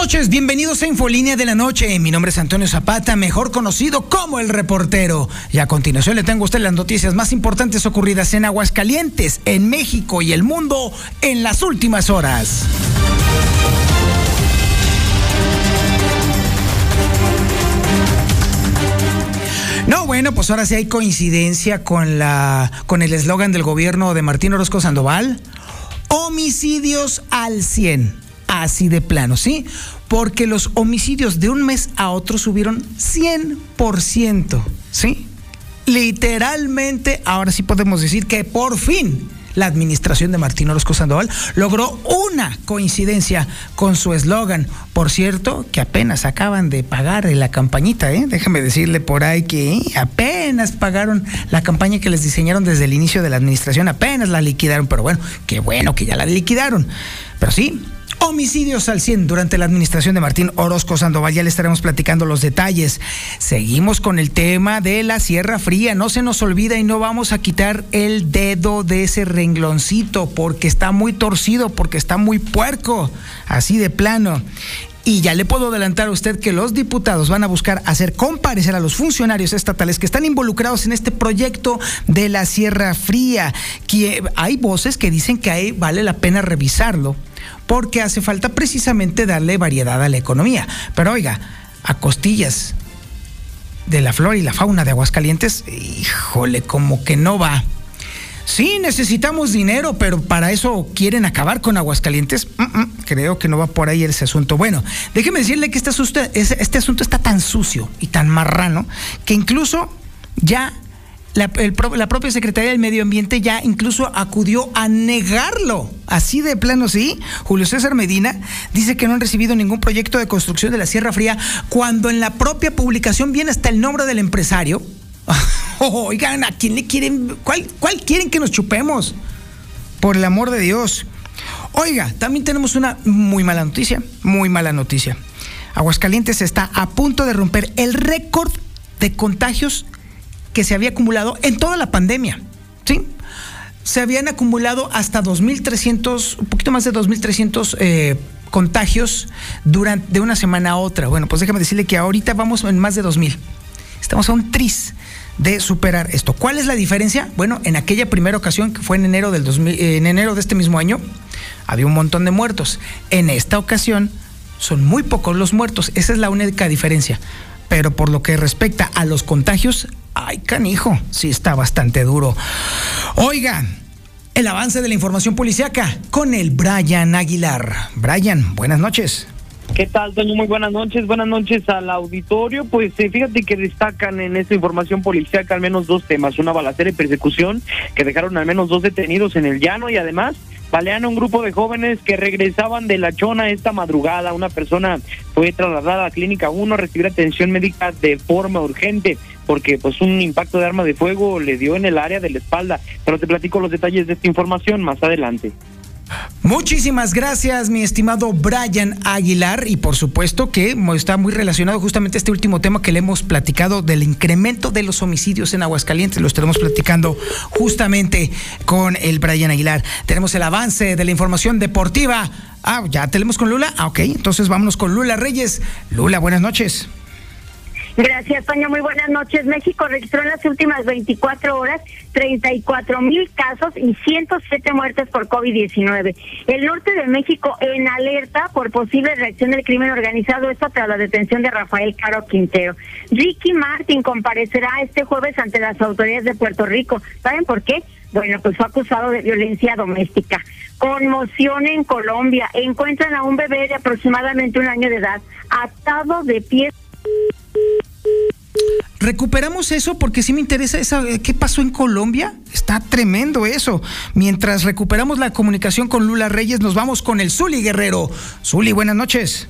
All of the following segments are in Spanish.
Noches, bienvenidos a Infolínea de la Noche. Mi nombre es Antonio Zapata, mejor conocido como el reportero. Y a continuación le tengo a usted las noticias más importantes ocurridas en Aguascalientes, en México y el mundo en las últimas horas. No, bueno, pues ahora sí hay coincidencia con la con el eslogan del gobierno de Martín Orozco Sandoval. Homicidios al 100 así de plano, ¿sí? Porque los homicidios de un mes a otro subieron 100%, ¿sí? Literalmente, ahora sí podemos decir que por fin la administración de Martín Orozco Sandoval logró una coincidencia con su eslogan. Por cierto, que apenas acaban de pagar la campañita, ¿eh? Déjame decirle por ahí que apenas pagaron la campaña que les diseñaron desde el inicio de la administración, apenas la liquidaron, pero bueno, qué bueno que ya la liquidaron. Pero sí, Homicidios al 100 durante la administración de Martín Orozco Sandoval. Ya le estaremos platicando los detalles. Seguimos con el tema de la Sierra Fría. No se nos olvida y no vamos a quitar el dedo de ese rengloncito porque está muy torcido, porque está muy puerco. Así de plano. Y ya le puedo adelantar a usted que los diputados van a buscar hacer comparecer a los funcionarios estatales que están involucrados en este proyecto de la Sierra Fría. Hay voces que dicen que ahí vale la pena revisarlo porque hace falta precisamente darle variedad a la economía. Pero oiga, a costillas de la flora y la fauna de Aguascalientes, híjole, como que no va. Sí, necesitamos dinero, pero para eso quieren acabar con Aguascalientes. creo que no va por ahí ese asunto. Bueno, déjeme decirle que este asunto está tan sucio y tan marrano que incluso ya la, propia Secretaría del Medio Ambiente ya incluso acudió a negarlo. Así de plano, sí. Julio César Medina dice que no han recibido ningún proyecto de construcción de la Sierra Fría cuando en la propia publicación viene hasta el nombre del empresario. oigan, ¿a quién le quieren? ¿Cuál, ¿Cuál quieren que nos chupemos? Por el amor de Dios. Oiga, también tenemos una muy mala noticia, muy mala noticia. Aguascalientes está a punto de romper el récord de contagios que se había acumulado en toda la pandemia. ¿sí? Se habían acumulado hasta 2.300, un poquito más de 2.300 eh, contagios durante, de una semana a otra. Bueno, pues déjame decirle que ahorita vamos en más de 2.000. Estamos a un tris de superar esto. ¿Cuál es la diferencia? Bueno, en aquella primera ocasión que fue en enero del 2000, en enero de este mismo año, había un montón de muertos. En esta ocasión son muy pocos los muertos. Esa es la única diferencia. Pero por lo que respecta a los contagios, Ay, canijo, sí está bastante duro. Oiga, el avance de la información policiaca con el Brian Aguilar. Brian, buenas noches. ¿Qué tal, Toño? Muy buenas noches. Buenas noches al auditorio. Pues eh, fíjate que destacan en esta información policiaca al menos dos temas. Una balacera y persecución que dejaron al menos dos detenidos en el llano y además balean a un grupo de jóvenes que regresaban de la chona esta madrugada. Una persona fue trasladada a clínica 1 a recibir atención médica de forma urgente porque pues un impacto de arma de fuego le dio en el área de la espalda. Pero te platico los detalles de esta información más adelante. Muchísimas gracias, mi estimado Brian Aguilar, y por supuesto que está muy relacionado justamente este último tema que le hemos platicado del incremento de los homicidios en Aguascalientes. Lo estaremos platicando justamente con el Brian Aguilar. Tenemos el avance de la información deportiva. Ah, ya tenemos con Lula. Ah, ok, entonces vámonos con Lula Reyes. Lula, buenas noches. Gracias, Toño. Muy buenas noches. México registró en las últimas 24 horas 34 mil casos y 107 muertes por COVID-19. El norte de México en alerta por posible reacción del crimen organizado, esto tras la detención de Rafael Caro Quintero. Ricky Martin comparecerá este jueves ante las autoridades de Puerto Rico. ¿Saben por qué? Bueno, pues fue acusado de violencia doméstica. Conmoción en Colombia. Encuentran a un bebé de aproximadamente un año de edad atado de pies recuperamos eso porque sí me interesa esa, qué pasó en Colombia. Está tremendo eso. Mientras recuperamos la comunicación con Lula Reyes, nos vamos con el Zuli Guerrero. Zuli, buenas noches.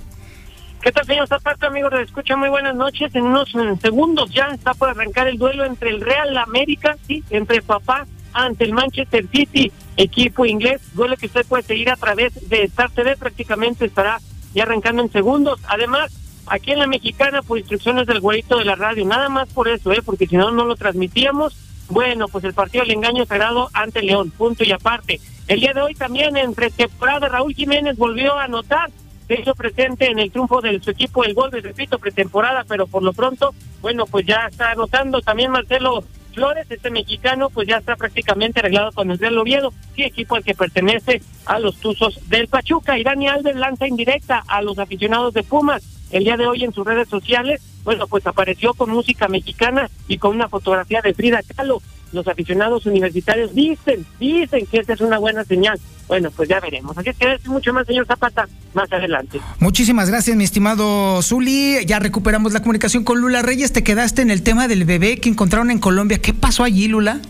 ¿Qué tal, señor Zapata, amigos de Escucha? Muy buenas noches. En unos segundos ya está por arrancar el duelo entre el Real América, sí, entre papá ante el Manchester City, equipo inglés. Duelo que usted puede seguir a través de Star TV, prácticamente estará ya arrancando en segundos. Además, aquí en la mexicana, por instrucciones del güerito de la radio, nada más por eso, ¿eh? porque si no, no lo transmitíamos. Bueno, pues el partido del engaño sagrado ante León, punto y aparte. El día de hoy también, entre temporada, Raúl Jiménez volvió a anotar se hizo presente en el triunfo de su equipo el gol repito pretemporada pero por lo pronto bueno pues ya está anotando también Marcelo Flores este mexicano pues ya está prácticamente arreglado con el Real Oviedo sí equipo al que pertenece a los Tuzos del Pachuca y Dani Alves lanza indirecta a los aficionados de Pumas el día de hoy en sus redes sociales bueno pues apareció con música mexicana y con una fotografía de Frida Kahlo los aficionados universitarios dicen, dicen que esta es una buena señal. Bueno, pues ya veremos. Así que es mucho más, señor Zapata, más adelante. Muchísimas gracias, mi estimado Zuli. Ya recuperamos la comunicación con Lula Reyes. Te quedaste en el tema del bebé que encontraron en Colombia. ¿Qué pasó allí, Lula?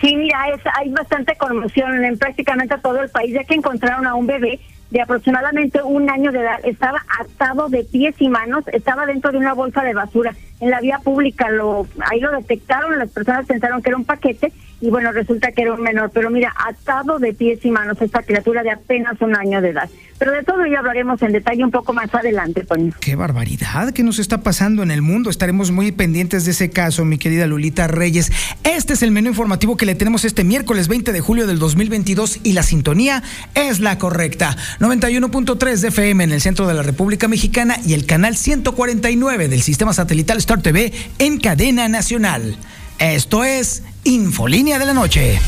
Sí, mira, es, hay bastante conmoción en prácticamente todo el país, ya que encontraron a un bebé de aproximadamente un año de edad. Estaba atado de pies y manos, estaba dentro de una bolsa de basura en la vía pública. Lo, ahí lo detectaron, las personas pensaron que era un paquete y bueno, resulta que era un menor. Pero mira, atado de pies y manos esta criatura de apenas un año de edad. Pero de todo ya hablaremos en detalle un poco más adelante, Toño. Qué barbaridad que nos está pasando en el mundo. Estaremos muy pendientes de ese caso, mi querida Lulita Reyes. Este es el menú informativo que le tenemos este miércoles 20 de julio del 2022 y la sintonía es la correcta. 91.3 de FM en el centro de la República Mexicana y el canal 149 del sistema satelital Star TV en cadena nacional. Esto es Infolínea de la Noche.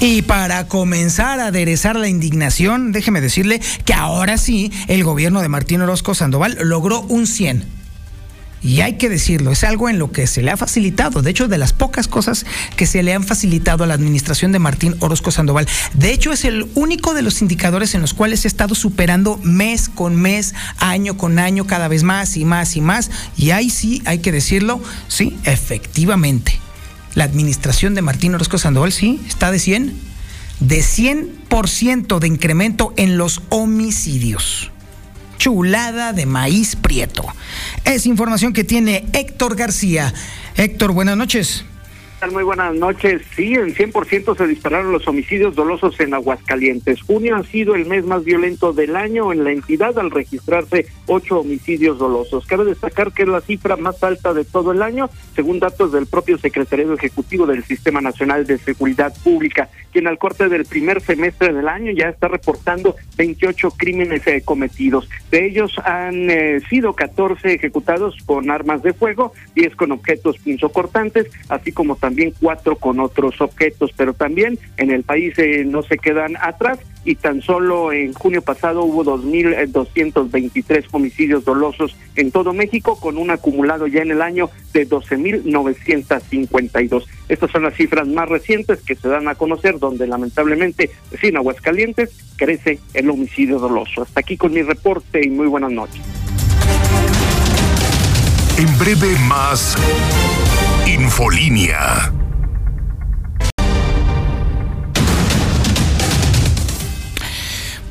Y para comenzar a aderezar la indignación, déjeme decirle que ahora sí el gobierno de Martín Orozco Sandoval logró un 100. Y hay que decirlo, es algo en lo que se le ha facilitado, de hecho, de las pocas cosas que se le han facilitado a la administración de Martín Orozco Sandoval. De hecho, es el único de los indicadores en los cuales ha estado superando mes con mes, año con año, cada vez más y más y más. Y ahí sí, hay que decirlo, sí, efectivamente la administración de Martín Orozco Sandoval, sí, está de 100, de 100% de incremento en los homicidios. Chulada de maíz prieto. Es información que tiene Héctor García. Héctor, buenas noches. Muy buenas noches. Sí, en 100% se dispararon los homicidios dolosos en Aguascalientes. Junio ha sido el mes más violento del año en la entidad al registrarse ocho homicidios dolosos. Cabe destacar que es la cifra más alta de todo el año, según datos del propio Secretario Ejecutivo del Sistema Nacional de Seguridad Pública, quien al corte del primer semestre del año ya está reportando 28 crímenes eh, cometidos. De ellos han eh, sido 14 ejecutados con armas de fuego, 10 con objetos punzocortantes, así como también cuatro con otros objetos, pero también en el país eh, no se quedan atrás y tan solo en junio pasado hubo 2.223 homicidios dolosos en todo México con un acumulado ya en el año de 12.952. Estas son las cifras más recientes que se dan a conocer donde lamentablemente sin Aguascalientes crece el homicidio doloso. Hasta aquí con mi reporte y muy buenas noches. En breve más Infolínea.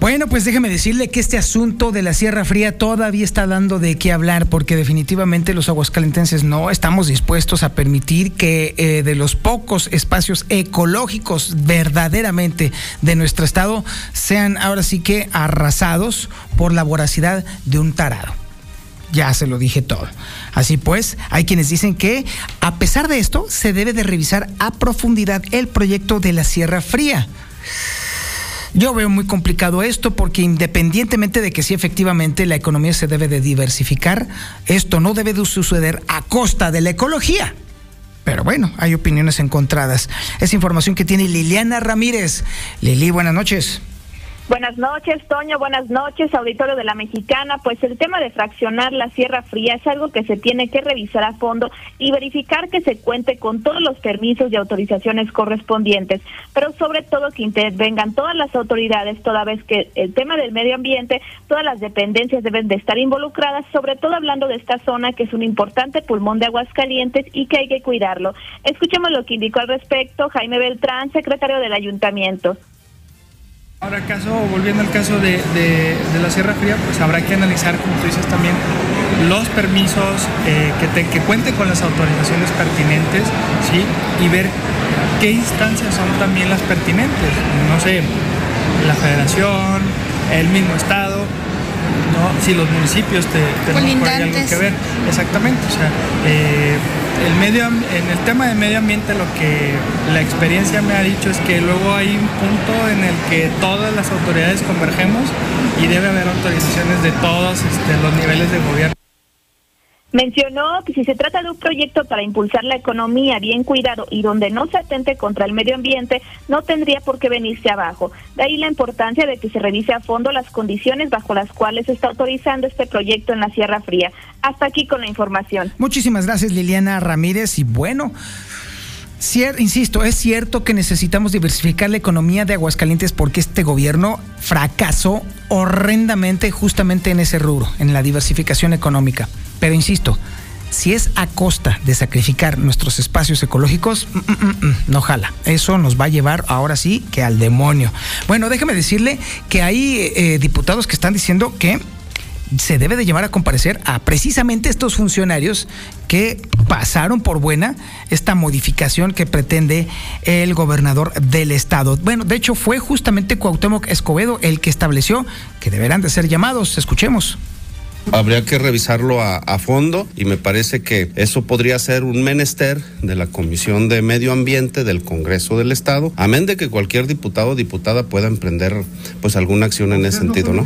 Bueno, pues déjeme decirle que este asunto de la Sierra Fría todavía está dando de qué hablar, porque definitivamente los aguascalentenses no estamos dispuestos a permitir que eh, de los pocos espacios ecológicos verdaderamente de nuestro estado sean ahora sí que arrasados por la voracidad de un tarado. Ya se lo dije todo. Así pues, hay quienes dicen que a pesar de esto, se debe de revisar a profundidad el proyecto de la Sierra Fría. Yo veo muy complicado esto porque independientemente de que sí efectivamente la economía se debe de diversificar, esto no debe de suceder a costa de la ecología. Pero bueno, hay opiniones encontradas. Es información que tiene Liliana Ramírez. Lili, buenas noches. Buenas noches, Toño. Buenas noches, auditorio de la Mexicana. Pues el tema de fraccionar la Sierra Fría es algo que se tiene que revisar a fondo y verificar que se cuente con todos los permisos y autorizaciones correspondientes, pero sobre todo que intervengan todas las autoridades, toda vez que el tema del medio ambiente, todas las dependencias deben de estar involucradas, sobre todo hablando de esta zona que es un importante pulmón de aguas calientes y que hay que cuidarlo. Escuchemos lo que indicó al respecto Jaime Beltrán, secretario del ayuntamiento. Ahora, caso, volviendo al caso de, la Sierra Fría, pues habrá que analizar, como tú dices también, los permisos eh, que, que cuenten con las autorizaciones pertinentes, ¿sí? Y ver qué instancias son también las pertinentes. No sé, la federación, el mismo estado, ¿no? si los municipios te, tenemos por algo que ver. Exactamente, o sea, eh, en el tema de medio ambiente lo que la experiencia me ha dicho es que luego hay un punto en el que todas las autoridades convergemos y debe haber autorizaciones de todos este, los niveles de gobierno. Mencionó que si se trata de un proyecto para impulsar la economía bien cuidado y donde no se atente contra el medio ambiente, no tendría por qué venirse abajo. De ahí la importancia de que se revise a fondo las condiciones bajo las cuales se está autorizando este proyecto en la Sierra Fría. Hasta aquí con la información. Muchísimas gracias Liliana Ramírez y bueno. insisto, es cierto que necesitamos diversificar la economía de Aguascalientes porque este gobierno fracasó horrendamente justamente en ese rubro, en la diversificación económica. Pero insisto, si es a costa de sacrificar nuestros espacios ecológicos, mm, mm, mm, no jala. Eso nos va a llevar ahora sí que al demonio. Bueno, déjeme decirle que hay eh, diputados que están diciendo que se debe de llevar a comparecer a precisamente estos funcionarios que pasaron por buena esta modificación que pretende el gobernador del estado. Bueno, de hecho fue justamente Cuauhtémoc Escobedo el que estableció que deberán de ser llamados. Escuchemos. Habría que revisarlo a, fondo y me parece que eso podría ser un menester de la Comisión de Medio Ambiente del Congreso del Estado, amén de que cualquier diputado o diputada pueda emprender pues alguna acción en ese sentido, ¿no?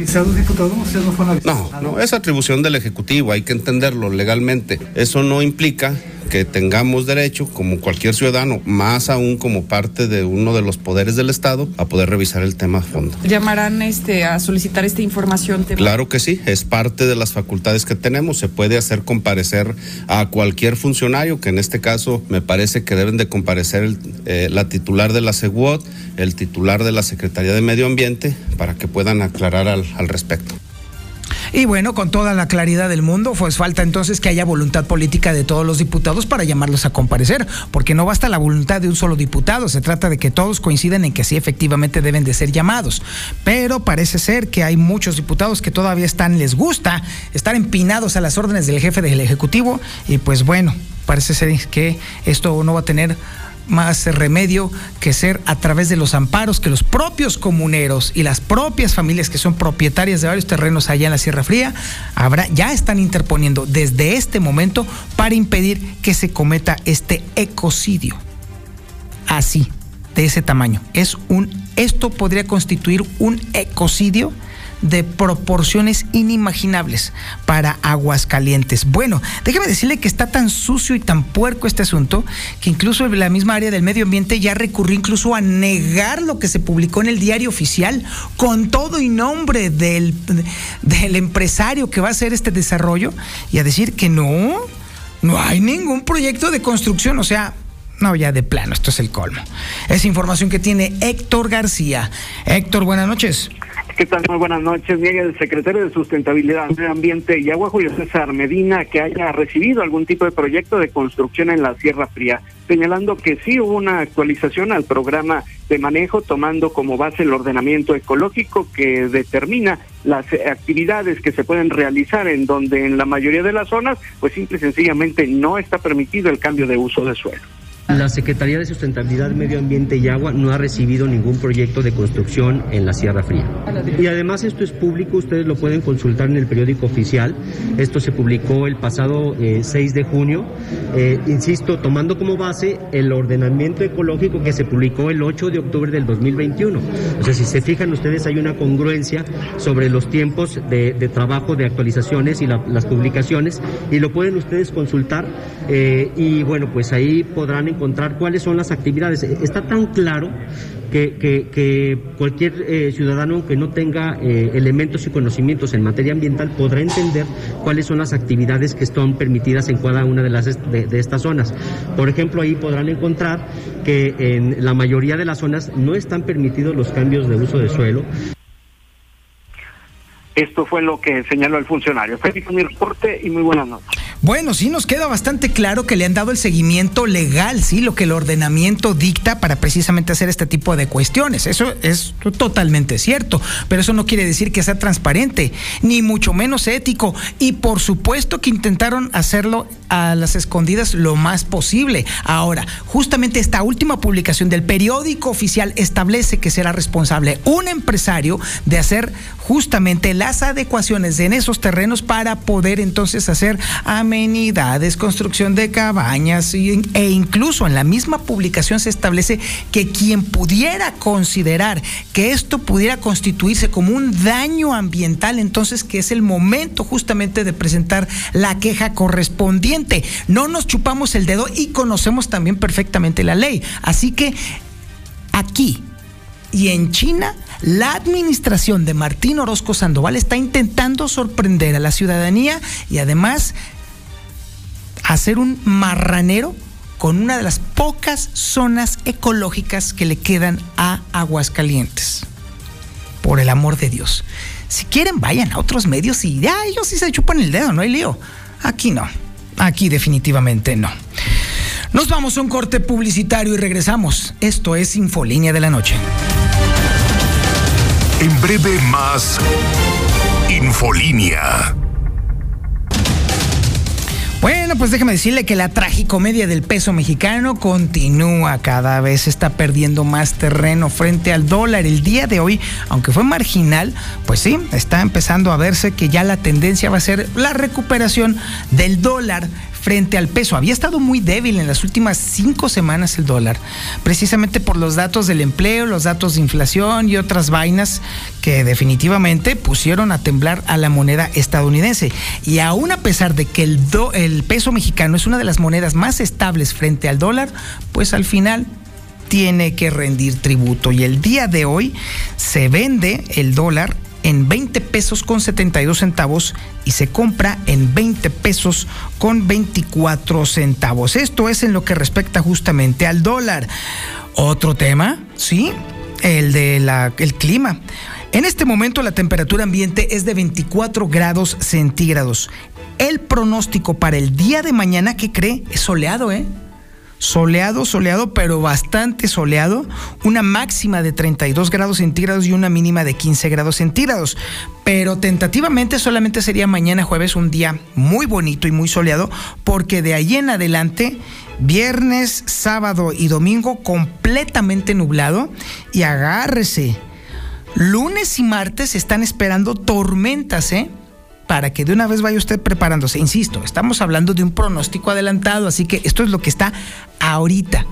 No, no, es atribución del Ejecutivo, hay que entenderlo legalmente. Eso no implica que tengamos derecho, como cualquier ciudadano, más aún como parte de uno de los poderes del Estado, a poder revisar el tema a fondo. ¿Llamarán este, a solicitar esta información? Claro que sí, es parte de las facultades que tenemos. Se puede hacer comparecer a cualquier funcionario, que en este caso me parece que deben de comparecer eh, la titular de la SEGUOT, el titular de la Secretaría de Medio Ambiente, para que puedan aclarar al, al respecto. Y bueno, con toda la claridad del mundo, pues falta entonces que haya voluntad política de todos los diputados para llamarlos a comparecer, porque no basta la voluntad de un solo diputado, se trata de que todos coinciden en que sí efectivamente deben de ser llamados. Pero parece ser que hay muchos diputados que todavía están, les gusta estar empinados a las órdenes del jefe del Ejecutivo y pues bueno, parece ser que esto no va a tener más remedio que ser a través de los amparos que los propios comuneros y las propias familias que son propietarias de varios terrenos allá en la Sierra Fría habrá, ya están interponiendo desde este momento para impedir que se cometa este ecocidio. Así, de ese tamaño. Es un, esto podría constituir un ecocidio de proporciones inimaginables para Aguascalientes. Bueno, déjeme decirle que está tan sucio y tan puerco este asunto que incluso la misma área del medio ambiente ya recurrió incluso a negar lo que se publicó en el diario oficial con todo y nombre del, del empresario que va a hacer este desarrollo y a decir que no, no hay ningún proyecto de construcción, o sea, no, ya de plano, esto es el colmo. Es información que tiene Héctor García. Héctor, buenas noches. ¿Qué tal? Muy buenas noches. Niega el secretario de Sustentabilidad, Medio Ambiente y Agua, Julio César Medina, que haya recibido algún tipo de proyecto de construcción en la Sierra Fría, señalando que sí hubo una actualización al programa de manejo, tomando como base el ordenamiento ecológico que determina las actividades que se pueden realizar en donde en la mayoría de las zonas, pues simple y sencillamente no está permitido el cambio de uso de suelo. La Secretaría de Sustentabilidad, Medio Ambiente y Agua no ha recibido ningún proyecto de construcción en la Sierra Fría. Y además esto es público, ustedes lo pueden consultar en el periódico oficial. Esto se publicó el pasado 6 eh, de junio. Eh, insisto, tomando como base el ordenamiento ecológico que se publicó el 8 de octubre del 2021. O sea, si se fijan ustedes hay una congruencia sobre los tiempos de, trabajo, de actualizaciones y las publicaciones y lo pueden ustedes consultar. Eh, y bueno, pues ahí podrán encontrar encontrar cuáles son las actividades. Está tan claro que, que, cualquier eh, ciudadano que no tenga eh, elementos y conocimientos en materia ambiental podrá entender cuáles son las actividades que están permitidas en cada una de, las de estas zonas. Por ejemplo, ahí podrán encontrar que en la mayoría de las zonas no están permitidos los cambios de uso de suelo. Esto fue lo que señaló el funcionario. Feliz mi reporte y muy buenas noches. Bueno, sí, nos queda bastante claro que le han dado el seguimiento legal, sí, lo que el ordenamiento dicta para precisamente hacer este tipo de cuestiones. Eso es totalmente cierto, pero eso no quiere decir que sea transparente, ni mucho menos ético. Y por supuesto que intentaron hacerlo a las escondidas lo más posible. Ahora, justamente esta última publicación del periódico oficial establece que será responsable un empresario de hacer justamente las adecuaciones en esos terrenos para poder entonces hacer amenidades, construcción de cabañas e incluso en la misma publicación se establece que quien pudiera considerar que esto pudiera constituirse como un daño ambiental, entonces que es el momento justamente de presentar la queja correspondiente. No nos chupamos el dedo y conocemos también perfectamente la ley. Así que aquí y en China, la administración de Martín Orozco Sandoval está intentando sorprender a la ciudadanía y además hacer un marranero con una de las pocas zonas ecológicas que le quedan a Aguascalientes. Por el amor de Dios. Si quieren, vayan a otros medios y ya ellos sí se chupan el dedo, no hay lío. Aquí no. Aquí definitivamente no. Nos vamos a un corte publicitario y regresamos. Esto es Infolínea de la Noche. En breve más Infolínea. Bueno, pues déjeme decirle que la tragicomedia del peso mexicano continúa, cada vez está perdiendo más terreno frente al dólar. El día de hoy, aunque fue marginal, pues sí, está empezando a verse que ya la tendencia va a ser la recuperación del dólar frente al peso. Había estado muy débil en las últimas cinco semanas el dólar, precisamente por los datos del empleo, los datos de inflación y otras vainas que definitivamente pusieron a temblar a la moneda estadounidense. Y aún a pesar de que el, el peso mexicano es una de las monedas más estables frente al dólar, pues al final tiene que rendir tributo. Y el día de hoy se vende el dólar en 20 pesos con 72 centavos y se compra en 20 pesos con 24 centavos. Esto es en lo que respecta justamente al dólar. Otro tema, ¿sí? El de la, el clima. En este momento la temperatura ambiente es de 24 grados centígrados. El pronóstico para el día de mañana, ¿qué cree? Es soleado, ¿eh? Soleado, soleado, pero bastante soleado, una máxima de 32 grados centígrados y una mínima de 15 grados centígrados. Pero tentativamente solamente sería mañana jueves un día muy bonito y muy soleado, porque de ahí en adelante, viernes, sábado y domingo completamente nublado y agárrese. Lunes y martes están esperando tormentas, ¿eh? Para que de una vez vaya usted preparándose. Insisto, estamos hablando de un pronóstico adelantado, así que esto es lo que está ahorita.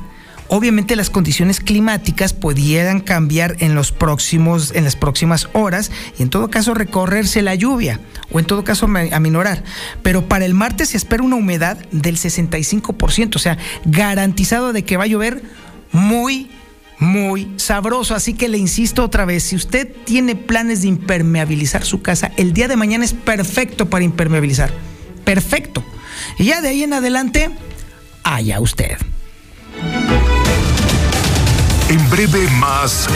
Obviamente las condiciones climáticas pudieran cambiar en los próximos, en las próximas horas y en todo caso recorrerse la lluvia o en todo caso aminorar. Pero para el martes se espera una humedad del 65%, o sea, garantizado de que va a llover muy muy sabroso. Así que le insisto otra vez, si usted tiene planes de impermeabilizar su casa, el día de mañana es perfecto para impermeabilizar. Perfecto. Y ya de ahí en adelante, allá usted. En breve más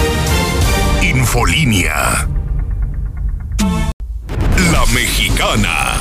Infolínea. La mexicana.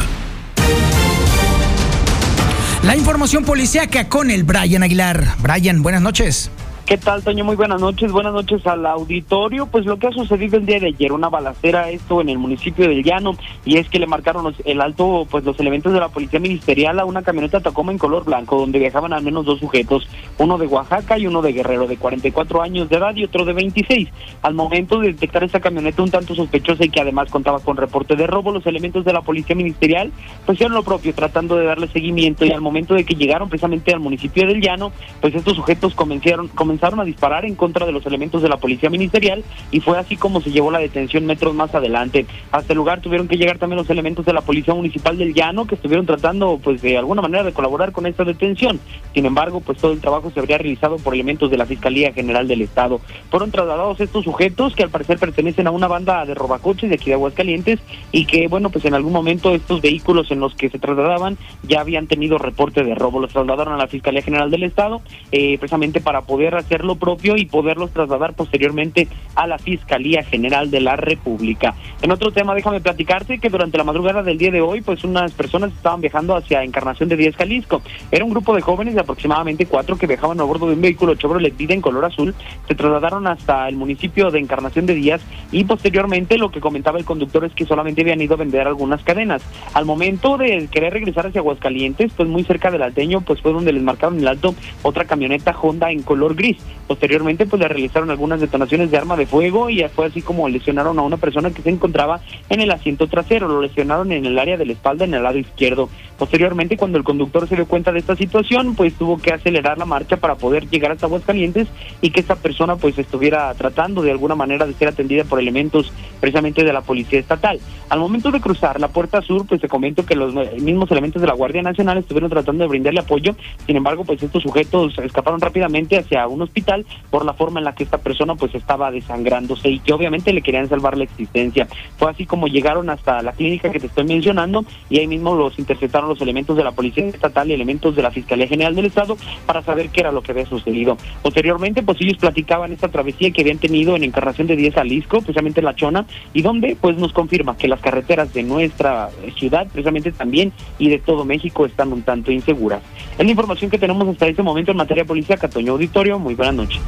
La información policíaca con el Brian Aguilar. Brian, buenas noches. ¿Qué tal, Toño? Muy buenas noches. Buenas noches al auditorio. Pues lo que ha sucedido el día de ayer, una balacera, esto en el municipio del Llano, y es que le marcaron el alto, pues los elementos de la policía ministerial a una camioneta Tacoma en color blanco, donde viajaban al menos dos sujetos, uno de Oaxaca y uno de Guerrero, de 44 años de edad y otro de 26. Al momento de detectar esta camioneta un tanto sospechosa y que además contaba con reporte de robo, los elementos de la policía ministerial pues hicieron lo propio, tratando de darle seguimiento, y al momento de que llegaron precisamente al municipio del Llano, pues estos sujetos comenzaron comenzaron a disparar en contra de los elementos de la policía ministerial y fue así como se llevó la detención metros más adelante. Hasta el lugar tuvieron que llegar también los elementos de la policía municipal del Llano que estuvieron tratando pues de alguna manera de colaborar con esta detención. Sin embargo, pues todo el trabajo se habría realizado por elementos de la Fiscalía General del Estado. Fueron trasladados estos sujetos que al parecer pertenecen a una banda de robacoches de aquí de Aguascalientes y que bueno, pues en algún momento estos vehículos en los que se trasladaban ya habían tenido reporte de robo. Los trasladaron a la Fiscalía General del Estado eh, precisamente para poder hacer lo propio y poderlos trasladar posteriormente a la Fiscalía General de la República. En otro tema, déjame platicarte que durante la madrugada del día de hoy, pues unas personas estaban viajando hacia Encarnación de Díaz, Jalisco. Era un grupo de jóvenes de aproximadamente cuatro que viajaban a bordo de un vehículo Chevrolet Vida en color azul. Se trasladaron hasta el municipio de Encarnación de Díaz y posteriormente lo que comentaba el conductor es que solamente habían ido a vender algunas cadenas. Al momento de querer regresar hacia Aguascalientes, pues muy cerca del Alteño, pues fue donde les marcaron el alto otra camioneta Honda en color gris. Posteriormente, pues le realizaron algunas detonaciones de arma de fuego y fue así como lesionaron a una persona que se encontraba en el asiento trasero. Lo lesionaron en el área de la espalda, en el lado izquierdo. Posteriormente, cuando el conductor se dio cuenta de esta situación, pues tuvo que acelerar la marcha para poder llegar hasta Aguascalientes y que esta persona pues estuviera tratando de alguna manera de ser atendida por elementos precisamente de la policía estatal. Al momento de cruzar la puerta sur, pues se comentó que los mismos elementos de la Guardia Nacional estuvieron tratando de brindarle apoyo. Sin embargo, pues estos sujetos escaparon rápidamente hacia un hospital por la forma en la que esta persona pues estaba desangrándose y que obviamente le querían salvar la existencia. Fue así como llegaron hasta la clínica que te estoy mencionando y ahí mismo los interceptaron los elementos de la Policía Estatal y elementos de la Fiscalía General del Estado para saber qué era lo que había sucedido. Posteriormente, pues ellos platicaban esta travesía que habían tenido en Encarnación de Díaz Jalisco, precisamente La Chona, y donde pues nos confirma que las carreteras de nuestra ciudad, precisamente también, y de todo México están un tanto inseguras. Es la información que tenemos hasta este momento en materia policial. Catoño Auditorio, muy buenas noches.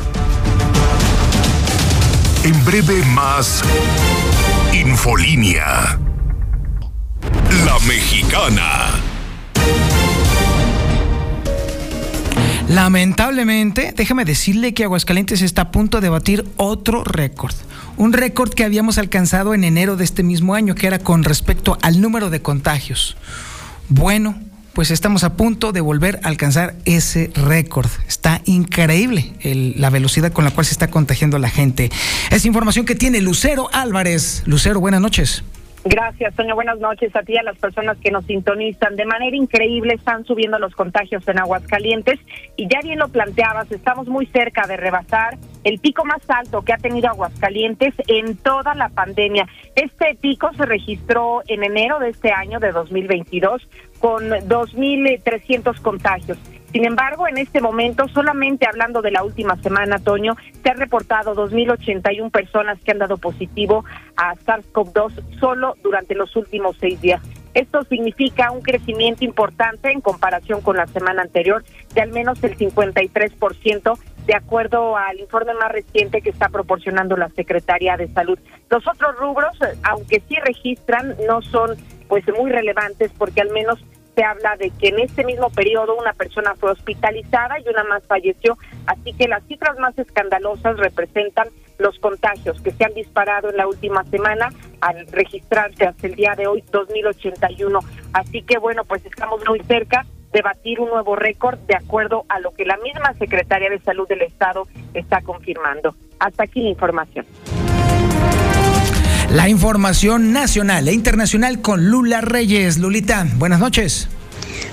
En breve más Infolínea. La Mexicana. Lamentablemente, déjeme decirle que Aguascalientes está a punto de batir otro récord. Un récord que habíamos alcanzado en enero de este mismo año, que era con respecto al número de contagios. Bueno, pues estamos a punto de volver a alcanzar ese récord. Está increíble la velocidad con la cual se está contagiando la gente. Es información que tiene Lucero Álvarez. Lucero, buenas noches. Gracias, Toño. Buenas noches a ti y a las personas que nos sintonizan. De manera increíble están subiendo los contagios en Aguascalientes y ya bien lo planteabas, estamos muy cerca de rebasar el pico más alto que ha tenido Aguascalientes en toda la pandemia. Este pico se registró en enero de este año de 2022 con 2.300 contagios. Sin embargo, en este momento, solamente hablando de la última semana, Toño, se han reportado 2.081 personas que han dado positivo a SARS-CoV-2 solo durante los últimos seis días. Esto significa un crecimiento importante en comparación con la semana anterior de al menos el 53%, de acuerdo al informe más reciente que está proporcionando la Secretaría de Salud. Los otros rubros, aunque sí registran, no son pues muy relevantes porque al menos se habla de que en este mismo periodo una persona fue hospitalizada y una más falleció, así que las cifras más escandalosas representan los contagios que se han disparado en la última semana al registrarse hasta el día de hoy 2081. Así que bueno, pues estamos muy cerca de batir un nuevo récord de acuerdo a lo que la misma Secretaría de Salud del Estado está confirmando. Hasta aquí la información. La información nacional e internacional con Lula Reyes. Lulita, buenas noches.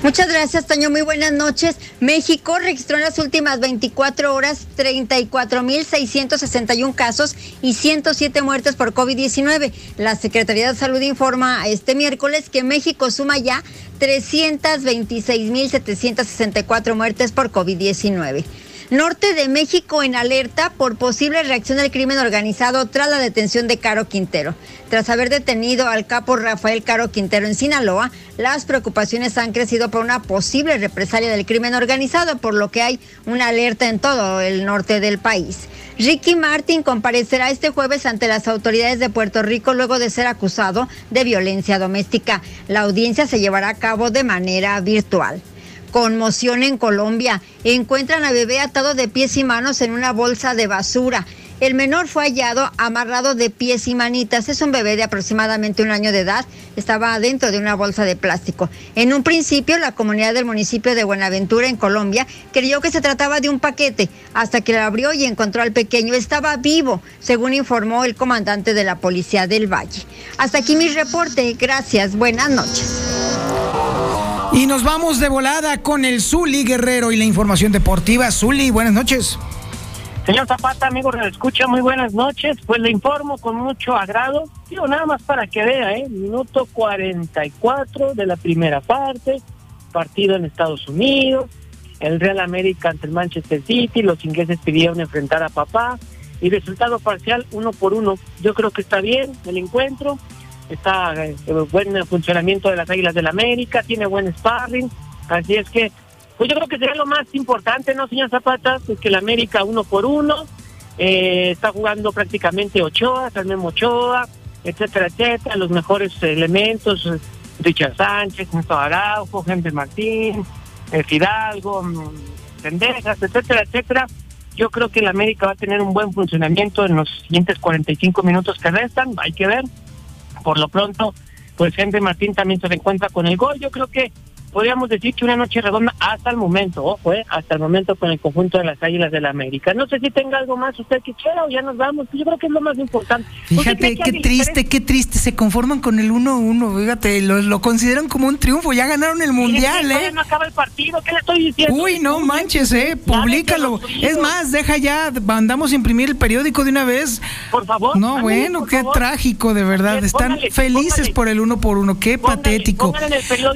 Muchas gracias, Toño. Muy buenas noches. México registró en las últimas 24 horas 34.661 casos y 107 muertes por COVID-19. La Secretaría de Salud informa este miércoles que México suma ya 326.764 muertes por COVID-19. Norte de México en alerta por posible reacción del crimen organizado tras la detención de Caro Quintero. Tras haber detenido al capo Rafael Caro Quintero en Sinaloa, las preocupaciones han crecido por una posible represalia del crimen organizado, por lo que hay una alerta en todo el norte del país. Ricky Martin comparecerá este jueves ante las autoridades de Puerto Rico luego de ser acusado de violencia doméstica. La audiencia se llevará a cabo de manera virtual. Conmoción en Colombia. Encuentran a bebé atado de pies y manos en una bolsa de basura. El menor fue hallado amarrado de pies y manitas. Es un bebé de aproximadamente un año de edad. Estaba dentro de una bolsa de plástico. En un principio, la comunidad del municipio de Buenaventura, en Colombia, creyó que se trataba de un paquete, hasta que lo abrió y encontró al pequeño. Estaba vivo, según informó el comandante de la Policía del Valle. Hasta aquí mi reporte. Gracias. Buenas noches. Y nos vamos de volada con el Zuli Guerrero y la información deportiva. Zuli, buenas noches. Señor Zapata, amigo que escucha, muy buenas noches. Pues le informo con mucho agrado, digo nada más para que vea, ¿eh? Minuto 44 de la primera parte, partido en Estados Unidos, el Real América ante el Manchester City, los ingleses pidieron enfrentar a papá y resultado parcial uno por uno. Yo creo que está bien el encuentro, está eh, buen funcionamiento de las Águilas del América, tiene buen sparring, así es que pues yo creo que sería lo más importante, ¿no, señor Zapata? Es que el América uno por uno, eh, está jugando prácticamente Ochoa, también Ochoa, etcétera, etcétera, los mejores elementos, Richard Sánchez, Néstor Araujo, Henry Martín, eh, Fidalgo, Pendejas, etcétera, etcétera. Yo creo que el América va a tener un buen funcionamiento en los siguientes 45 minutos que restan, hay que ver. Por lo pronto, pues Henry Martín también se encuentra con el gol. Yo creo que podríamos decir que una noche redonda hasta el momento, ojo, eh, hasta el momento con el conjunto de las Águilas de la América. No sé si tenga algo más usted que quiera o ya nos vamos. Yo creo que es lo más importante. Fíjate, qué triste, qué triste. Se conforman con el 1-1, fíjate, lo, lo, consideran como un triunfo. Ya ganaron el Mundial, ¿eh? no acaba el partido, ¿qué le estoy diciendo? Uy, no manches, ¿eh? Públicalo. Es más, deja ya, mandamos a imprimir el periódico de una vez. Por favor. No, bueno, qué trágico, de verdad. Están felices por el uno por uno. Qué patético.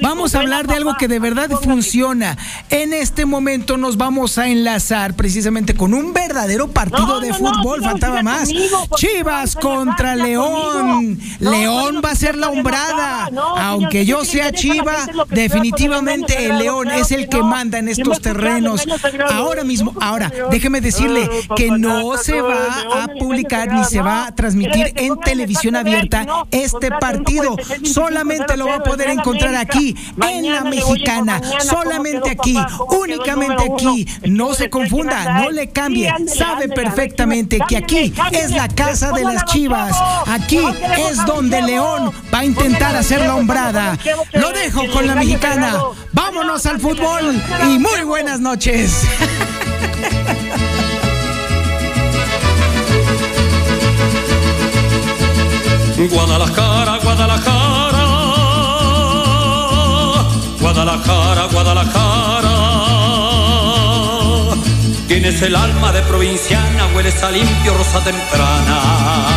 Vamos a hablar de algo que de verdad funciona. En este momento nos vamos a enlazar precisamente con un verdadero partido de fútbol, faltaba más. Chivas contra León. León va a ser la hombrada. Aunque yo sea Chiva, definitivamente el León es el que manda en estos terrenos. Ahora mismo, ahora, déjeme decirle que no se va a publicar ni se va a transmitir en televisión abierta este partido. Solamente lo va a poder encontrar aquí en la mexicana, solamente aquí, únicamente aquí. No se confunda, no le cambie. Sabe perfectamente que aquí es la casa de las chivas. Aquí es donde León va a intentar hacer la hombrada. Lo dejo con la mexicana. Vámonos al fútbol y muy buenas noches. Guadalajara, Guadalajara Guadalajara, Guadalajara. Tienes el alma de provinciana, hueles a limpio rosa temprana.